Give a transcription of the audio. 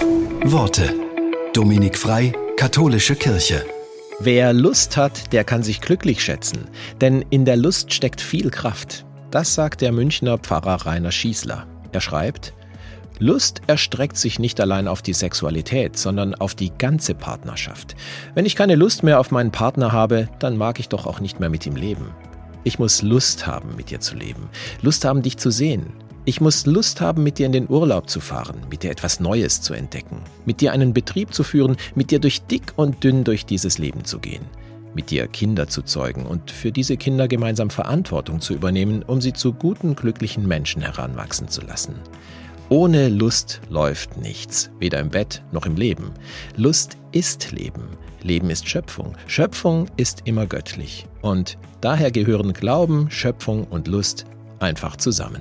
Worte. Dominik Frei, Katholische Kirche. Wer Lust hat, der kann sich glücklich schätzen, denn in der Lust steckt viel Kraft. Das sagt der Münchner Pfarrer Rainer Schießler. Er schreibt, Lust erstreckt sich nicht allein auf die Sexualität, sondern auf die ganze Partnerschaft. Wenn ich keine Lust mehr auf meinen Partner habe, dann mag ich doch auch nicht mehr mit ihm leben. Ich muss Lust haben, mit dir zu leben, Lust haben, dich zu sehen, ich muss Lust haben, mit dir in den Urlaub zu fahren, mit dir etwas Neues zu entdecken, mit dir einen Betrieb zu führen, mit dir durch dick und dünn durch dieses Leben zu gehen, mit dir Kinder zu zeugen und für diese Kinder gemeinsam Verantwortung zu übernehmen, um sie zu guten, glücklichen Menschen heranwachsen zu lassen. Ohne Lust läuft nichts, weder im Bett noch im Leben. Lust ist Leben. Leben ist Schöpfung. Schöpfung ist immer göttlich. Und daher gehören Glauben, Schöpfung und Lust einfach zusammen.